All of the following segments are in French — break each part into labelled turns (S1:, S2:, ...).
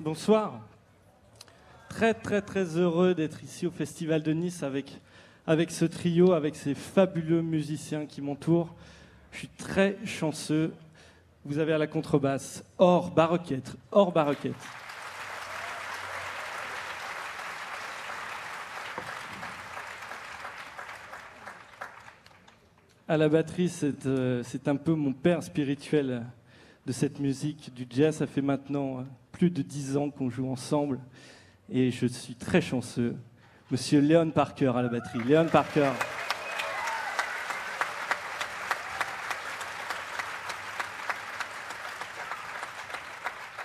S1: Bonsoir. Très très très heureux d'être ici au Festival de Nice avec, ce trio, avec ces fabuleux musiciens qui m'entourent. Je suis très chanceux. Vous avez à la contrebasse Or Baroquette. Or Baroquette. À la batterie, c'est euh, c'est un peu mon père spirituel de cette musique, du jazz. Ça fait maintenant euh, plus de dix ans qu'on joue ensemble et je suis très chanceux. Monsieur Léon Parker à la batterie. Léon Parker.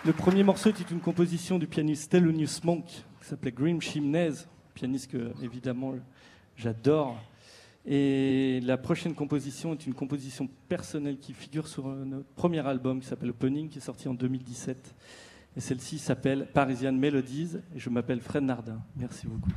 S1: Le premier morceau est une composition du pianiste Thelonious Monk qui s'appelait Grim Chimneys, pianiste que évidemment j'adore. Et la prochaine composition est une composition personnelle qui figure sur notre premier album qui s'appelle Opening, qui est sorti en 2017. Et celle-ci s'appelle Parisian Melodies. Et je m'appelle Fred Nardin. Merci beaucoup.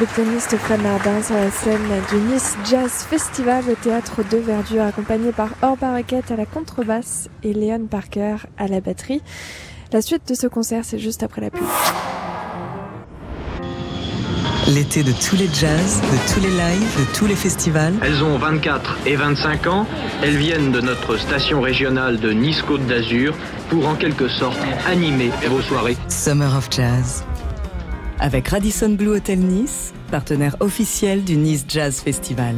S2: Le pianiste Fred Nardin sur la scène du Nice Jazz Festival au théâtre de Verdure, accompagné par Or Barraquette à la contrebasse et Léon Parker à la batterie. La suite de ce concert, c'est juste après la pub.
S3: L'été de tous les jazz, de tous les lives, de tous les festivals.
S4: Elles ont 24 et 25 ans. Elles viennent de notre station régionale de Nice-Côte d'Azur pour en quelque sorte animer vos soirées.
S3: Summer of Jazz avec Radisson Blue Hotel Nice, partenaire officiel du Nice Jazz Festival.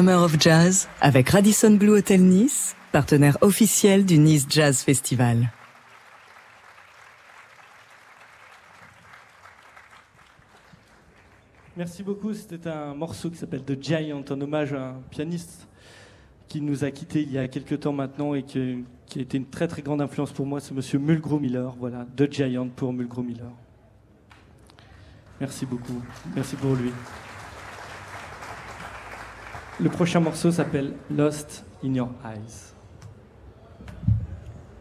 S3: Summer of Jazz avec Radisson Blue Hotel Nice, partenaire officiel du Nice Jazz Festival.
S1: Merci beaucoup. C'était un morceau qui s'appelle The Giant, en hommage à un pianiste qui nous a quittés il y a quelques temps maintenant et qui, a été une très très grande influence pour moi. C'est Monsieur Mulgrew Miller. Voilà, The Giant pour Mulgrew Miller. Merci beaucoup. Merci pour lui. Le prochain morceau s'appelle Lost in Your Eyes.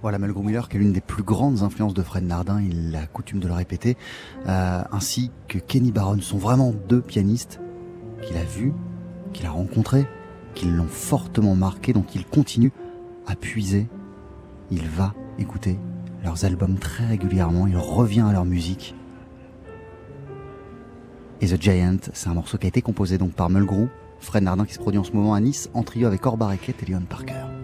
S5: Voilà, Mulgrew Miller, qui est l'une des plus grandes influences de Fred Nardin, il a coutume de le répéter, euh, ainsi que Kenny Barron, sont vraiment deux pianistes qu'il a vus, qu'il a rencontrés, qui l'ont fortement marqué, dont il continue à puiser. Il va écouter leurs albums très régulièrement, il revient à leur musique. Et The Giant, c'est un morceau qui a été composé donc par Mulgrew, Fred Nardin qui se produit en ce moment à Nice, en trio avec Orba et Leon Parker.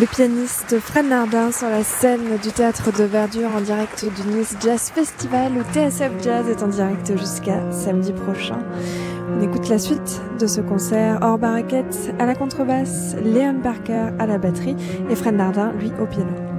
S2: Le pianiste Fred Nardin sur la scène du théâtre de Verdure en direct du Nice Jazz Festival où TSF Jazz est en direct jusqu'à samedi prochain. On écoute la suite de ce concert hors barraquette à la contrebasse, Léon Parker à la batterie et Fred Nardin lui au piano.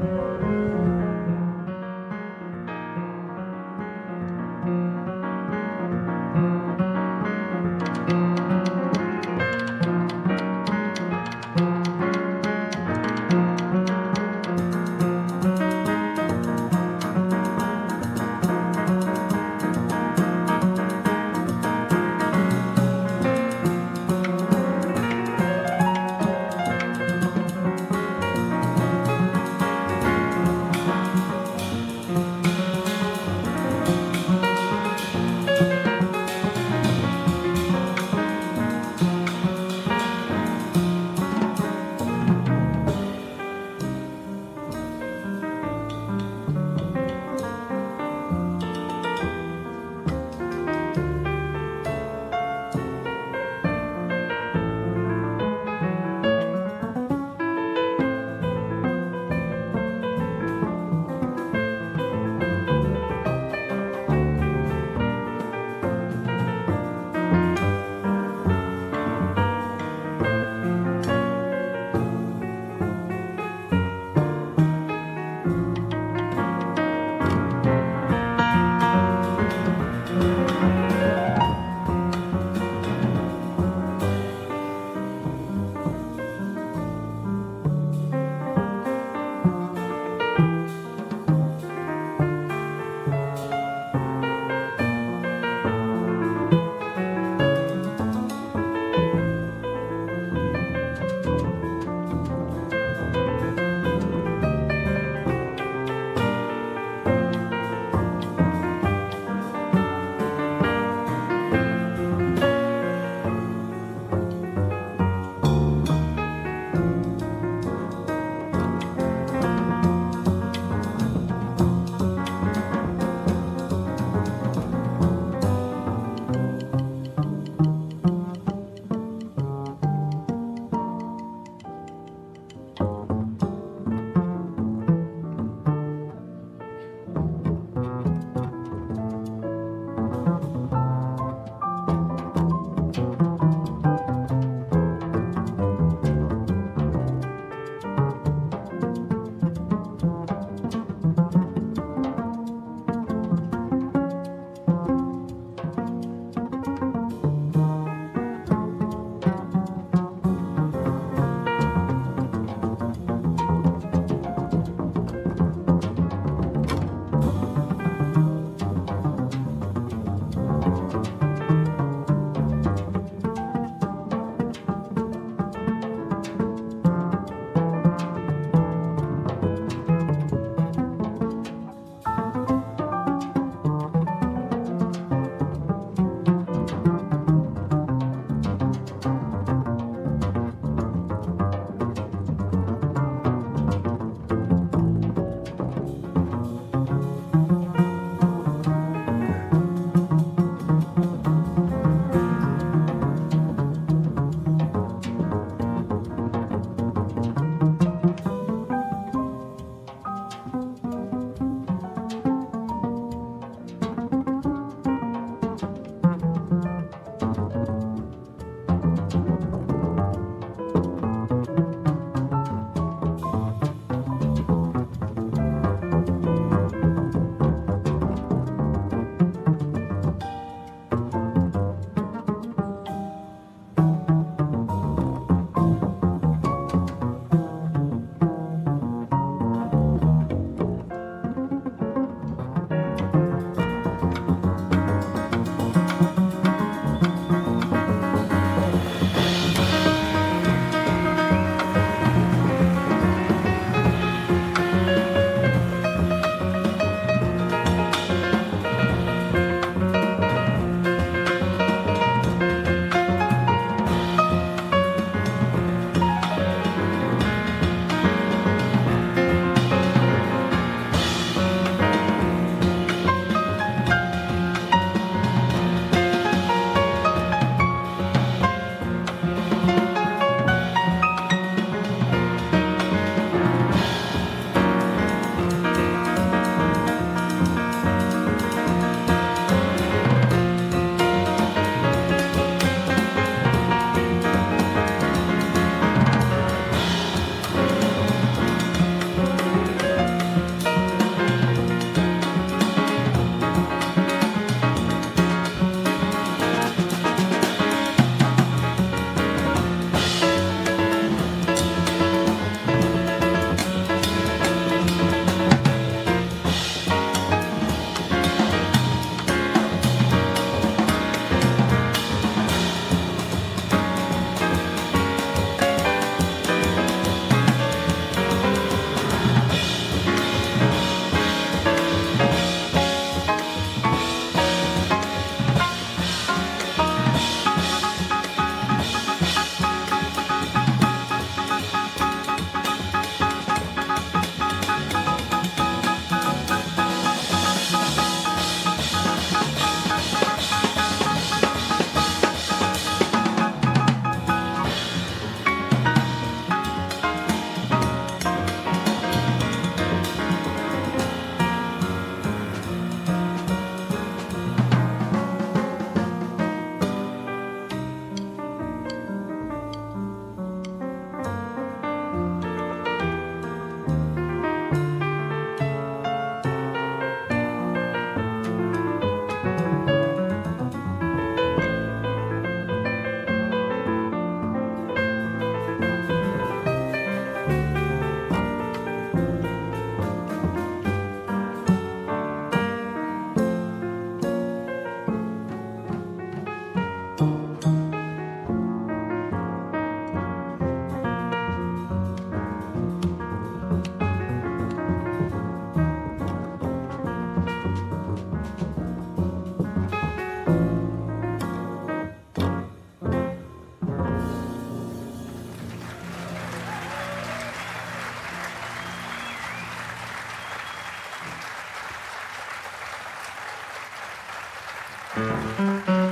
S6: うん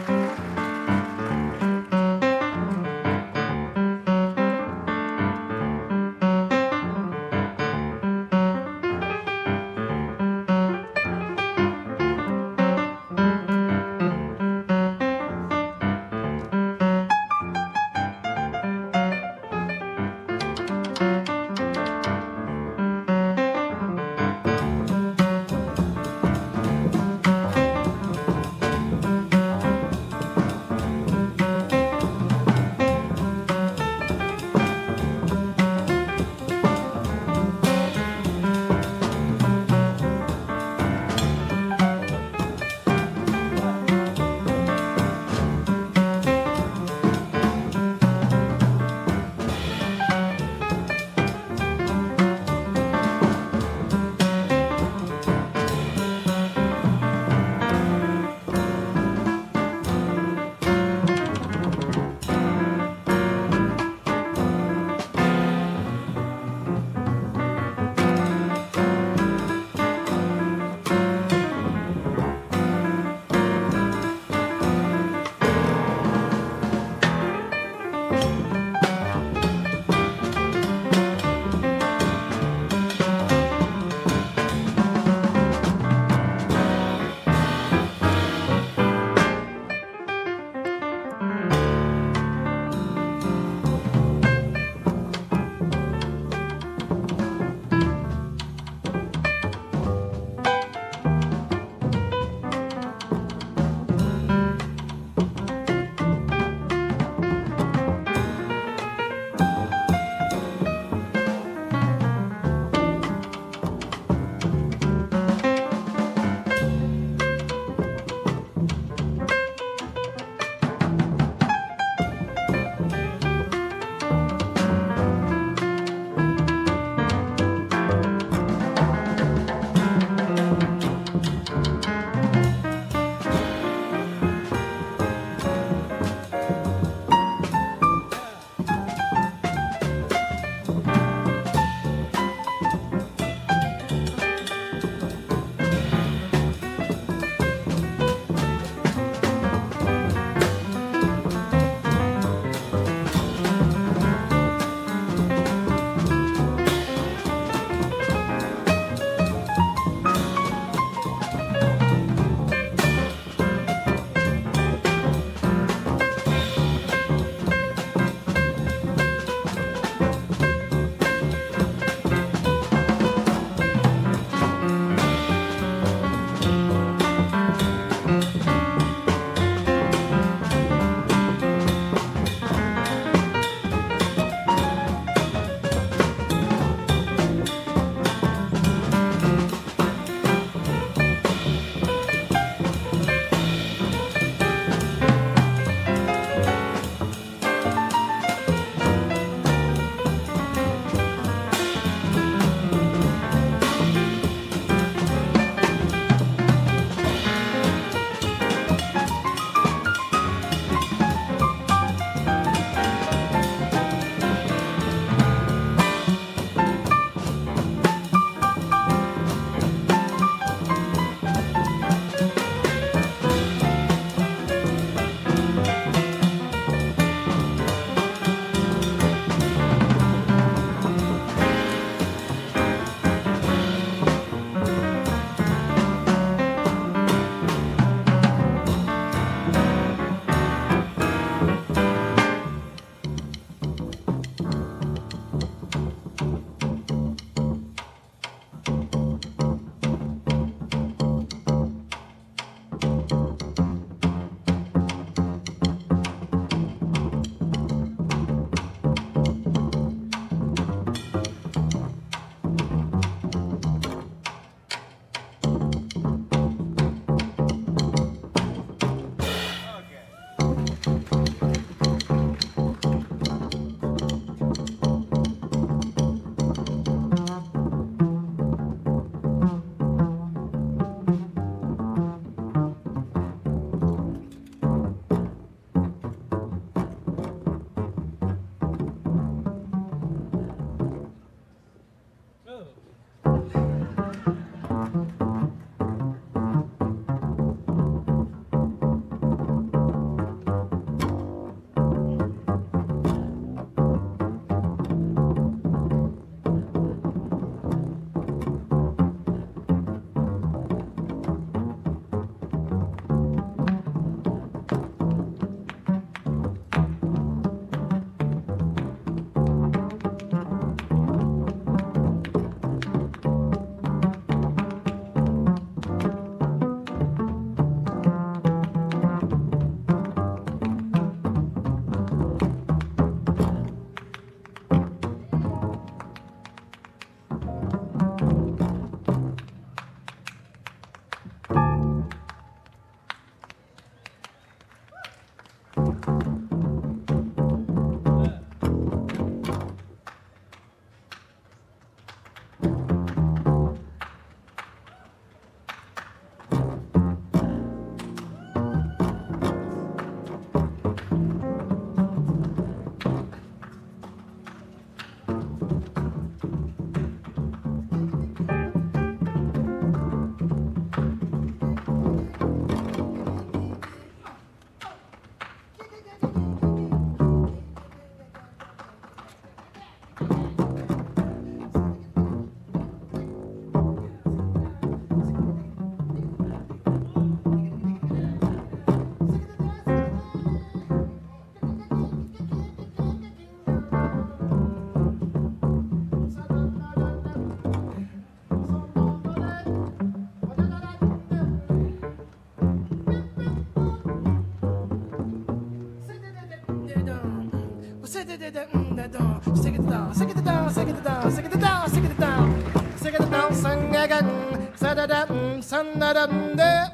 S6: down, sing it down, sing it down, sing it down, sing it down, sing it down, sing again, sa da da, san da da da,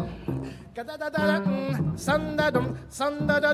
S6: da da da, san da dum, san da da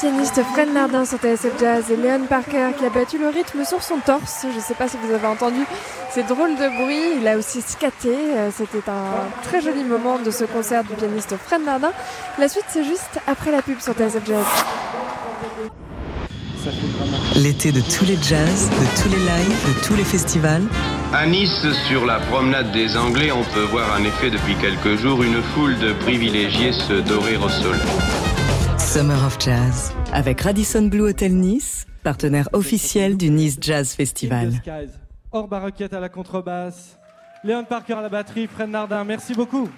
S2: pianiste Fred Nardin sur TSF Jazz et Léon Parker qui a battu le rythme sur son torse. Je ne sais pas si vous avez entendu ces drôles de bruit. Il a aussi scaté. Euh, c'était un très joli moment de ce concert du pianiste Fred Nardin. La suite, c'est juste après la pub sur TSF Jazz.
S3: L'été de tous les jazz, de tous les lives, de tous les festivals.
S7: À Nice, sur la promenade des Anglais, on peut voir en effet depuis quelques jours une foule de privilégiés se dorer au soleil.
S3: Summer of Jazz avec Radisson Blue Hotel Nice, partenaire officiel du Nice Jazz Festival.
S1: Or Baroquette à la contrebasse, Léon Parker à la batterie, Fred Nardin, merci beaucoup.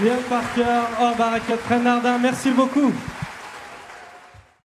S1: Léon Parker, Or Barakat, Fred Nardin, merci beaucoup.